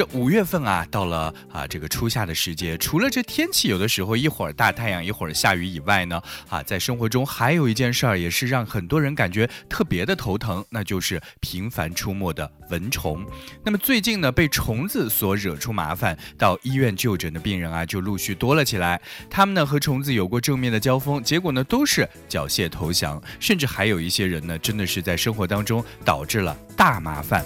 这五月份啊，到了啊这个初夏的时节，除了这天气有的时候一会儿大太阳一会儿下雨以外呢，啊，在生活中还有一件事儿也是让很多人感觉特别的头疼，那就是频繁出没的蚊虫。那么最近呢，被虫子所惹出麻烦，到医院就诊的病人啊就陆续多了起来。他们呢和虫子有过正面的交锋，结果呢都是缴械投降，甚至还有一些人呢真的是在生活当中导致了大麻烦。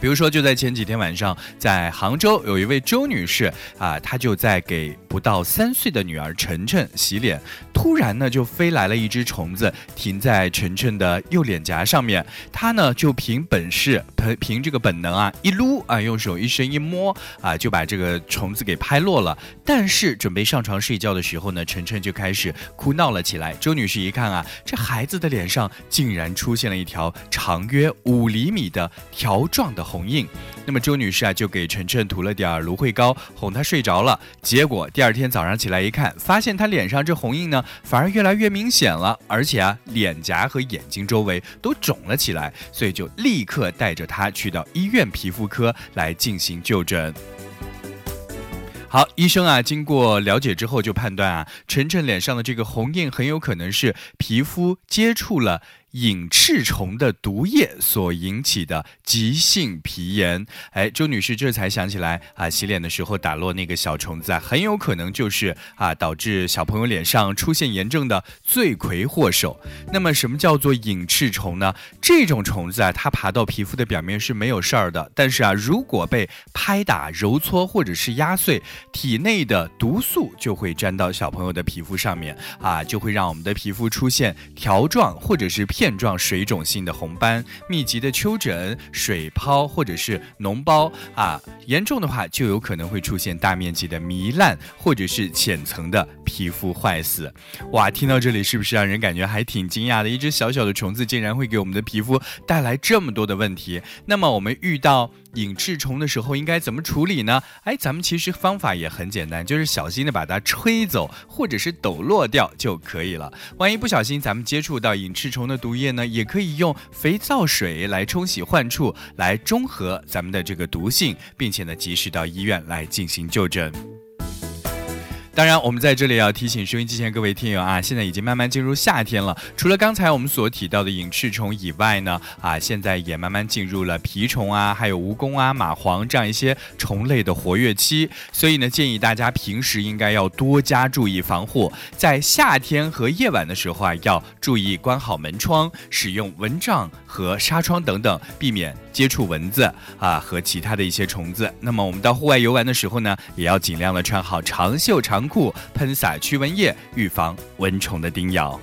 比如说，就在前几天晚上，在杭州有一位周女士啊，她就在给不到三岁的女儿晨晨洗脸，突然呢就飞来了一只虫子，停在晨晨的右脸颊上面。她呢就凭本事，凭凭这个本能啊，一撸啊，用手一伸一摸啊，就把这个虫子给拍落了。但是准备上床睡觉的时候呢，晨晨就开始哭闹了起来。周女士一看啊，这孩子的脸上竟然出现了一条长约五厘米的条状的。红印，那么周女士啊就给晨晨涂了点芦荟膏，哄他睡着了。结果第二天早上起来一看，发现他脸上这红印呢反而越来越明显了，而且啊脸颊和眼睛周围都肿了起来，所以就立刻带着他去到医院皮肤科来进行就诊。好，医生啊经过了解之后就判断啊，晨晨脸上的这个红印很有可能是皮肤接触了。隐翅虫的毒液所引起的急性皮炎，哎，周女士这才想起来啊，洗脸的时候打落那个小虫子啊，很有可能就是啊导致小朋友脸上出现炎症的罪魁祸首。那么，什么叫做隐翅虫呢？这种虫子啊，它爬到皮肤的表面是没有事儿的，但是啊，如果被拍打、揉搓或者是压碎，体内的毒素就会粘到小朋友的皮肤上面啊，就会让我们的皮肤出现条状或者是皮。片状水肿性的红斑、密集的丘疹、水疱或者是脓包啊，严重的话就有可能会出现大面积的糜烂或者是浅层的皮肤坏死。哇，听到这里是不是让人感觉还挺惊讶的？一只小小的虫子竟然会给我们的皮肤带来这么多的问题。那么我们遇到隐翅虫的时候应该怎么处理呢？哎，咱们其实方法也很简单，就是小心的把它吹走或者是抖落掉就可以了。万一不小心咱们接触到隐翅虫的，毒液呢，也可以用肥皂水来冲洗患处，来中和咱们的这个毒性，并且呢，及时到医院来进行就诊。当然，我们在这里要提醒收音机前各位听友啊，现在已经慢慢进入夏天了。除了刚才我们所提到的隐翅虫以外呢，啊，现在也慢慢进入了蜱虫啊，还有蜈蚣啊、蚂蟥这样一些虫类的活跃期。所以呢，建议大家平时应该要多加注意防护，在夏天和夜晚的时候啊，要注意关好门窗，使用蚊帐和纱窗等等，避免接触蚊子啊和其他的一些虫子。那么我们到户外游玩的时候呢，也要尽量的穿好长袖长。裤喷洒驱蚊液，预防蚊虫的叮咬。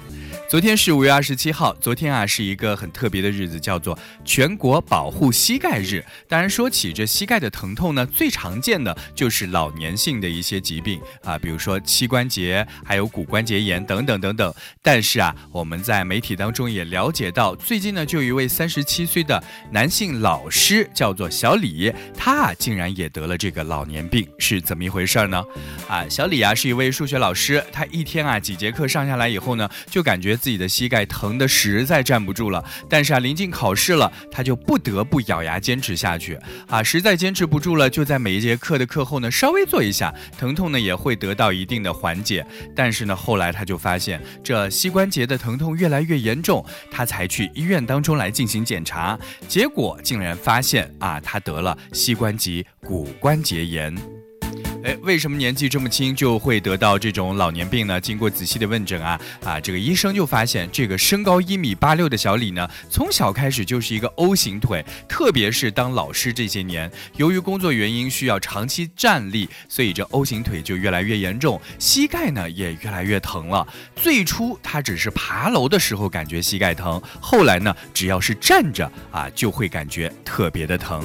昨天是五月二十七号，昨天啊是一个很特别的日子，叫做全国保护膝盖日。当然，说起这膝盖的疼痛呢，最常见的就是老年性的一些疾病啊，比如说膝关节，还有骨关节炎等等等等。但是啊，我们在媒体当中也了解到，最近呢就有一位三十七岁的男性老师，叫做小李，他啊竟然也得了这个老年病，是怎么一回事呢？啊，小李啊是一位数学老师，他一天啊几节课上下来以后呢，就感觉。自己的膝盖疼得实在站不住了，但是啊，临近考试了，他就不得不咬牙坚持下去啊，实在坚持不住了，就在每一节课的课后呢，稍微做一下，疼痛呢也会得到一定的缓解。但是呢，后来他就发现这膝关节的疼痛越来越严重，他才去医院当中来进行检查，结果竟然发现啊，他得了膝关节骨关节炎。哎，为什么年纪这么轻就会得到这种老年病呢？经过仔细的问诊啊，啊，这个医生就发现，这个身高一米八六的小李呢，从小开始就是一个 O 型腿，特别是当老师这些年，由于工作原因需要长期站立，所以这 O 型腿就越来越严重，膝盖呢也越来越疼了。最初他只是爬楼的时候感觉膝盖疼，后来呢，只要是站着啊，就会感觉特别的疼。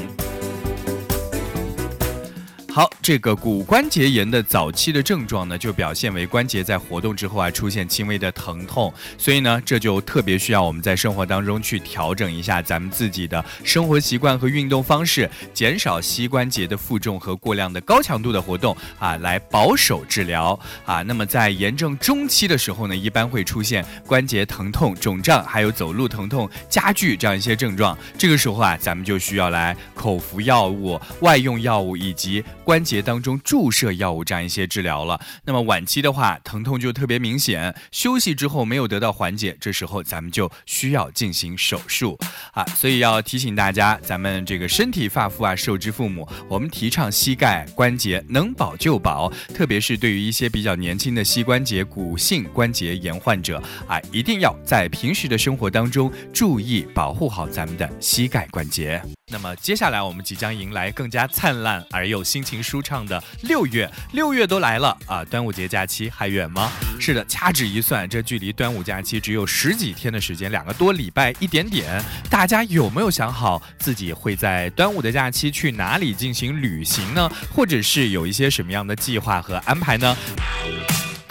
好，这个骨关节炎的早期的症状呢，就表现为关节在活动之后啊，出现轻微的疼痛，所以呢，这就特别需要我们在生活当中去调整一下咱们自己的生活习惯和运动方式，减少膝关节的负重和过量的高强度的活动啊，来保守治疗啊。那么在炎症中期的时候呢，一般会出现关节疼痛、肿胀，还有走路疼痛加剧这样一些症状。这个时候啊，咱们就需要来口服药物、外用药物以及。关节当中注射药物这样一些治疗了，那么晚期的话，疼痛就特别明显，休息之后没有得到缓解，这时候咱们就需要进行手术啊。所以要提醒大家，咱们这个身体发肤啊，受之父母，我们提倡膝盖关节能保就保，特别是对于一些比较年轻的膝关节骨性关节炎患者啊，一定要在平时的生活当中注意保护好咱们的膝盖关节。那么接下来我们即将迎来更加灿烂而又心情舒畅的六月，六月都来了啊！端午节假期还远吗？是的，掐指一算，这距离端午假期只有十几天的时间，两个多礼拜一点点。大家有没有想好自己会在端午的假期去哪里进行旅行呢？或者是有一些什么样的计划和安排呢？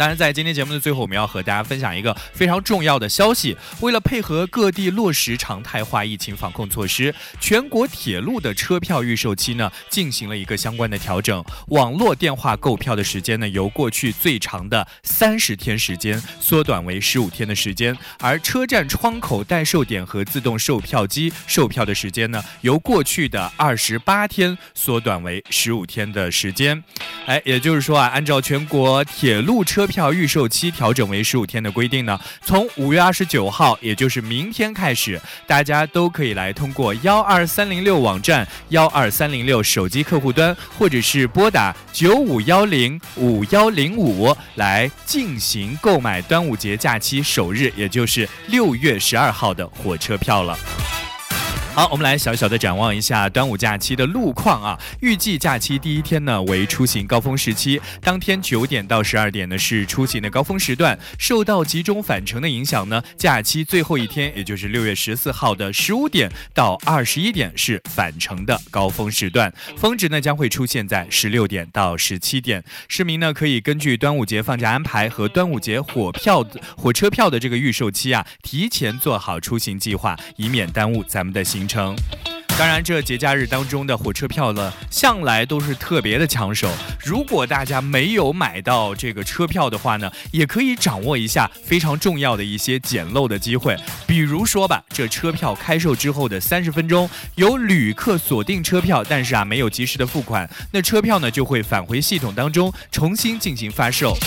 当然，在今天节目的最后，我们要和大家分享一个非常重要的消息。为了配合各地落实常态化疫情防控措施，全国铁路的车票预售期呢进行了一个相关的调整。网络电话购票的时间呢，由过去最长的三十天时间缩短为十五天的时间；而车站窗口代售点和自动售票机售票的时间呢，由过去的二十八天缩短为十五天的时间。哎，也就是说啊，按照全国铁路车票预售期调整为十五天的规定呢，从五月二十九号，也就是明天开始，大家都可以来通过幺二三零六网站、幺二三零六手机客户端，或者是拨打九五幺零五幺零五来进行购买端午节假期首日，也就是六月十二号的火车票了。好，我们来小小的展望一下端午假期的路况啊。预计假期第一天呢为出行高峰时期，当天九点到十二点呢是出行的高峰时段。受到集中返程的影响呢，假期最后一天，也就是六月十四号的十五点到二十一点是返程的高峰时段，峰值呢将会出现在十六点到十七点。市民呢可以根据端午节放假安排和端午节火票、火车票的这个预售期啊，提前做好出行计划，以免耽误咱们的行。行程，当然，这节假日当中的火车票呢，向来都是特别的抢手。如果大家没有买到这个车票的话呢，也可以掌握一下非常重要的一些捡漏的机会。比如说吧，这车票开售之后的三十分钟，有旅客锁定车票，但是啊没有及时的付款，那车票呢就会返回系统当中重新进行发售。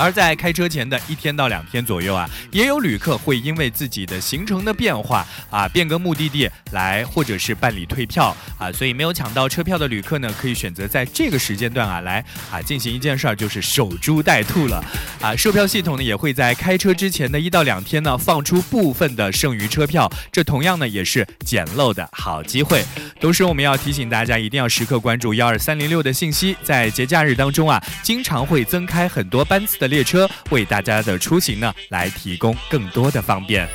而在开车前的一天到两天左右啊，也有旅客会因为自己的行程的变化啊，变更目的地来，或者是办理退票啊，所以没有抢到车票的旅客呢，可以选择在这个时间段啊来啊进行一件事儿，就是守株待兔了啊。售票系统呢也会在开车之前的一到两天呢放出部分的剩余车票，这同样呢也是捡漏的好机会。同时，我们要提醒大家一定要时刻关注幺二三零六的信息，在节假日当中啊，经常会增开很多班次的列车，为大家的出行呢来提供更多的方便。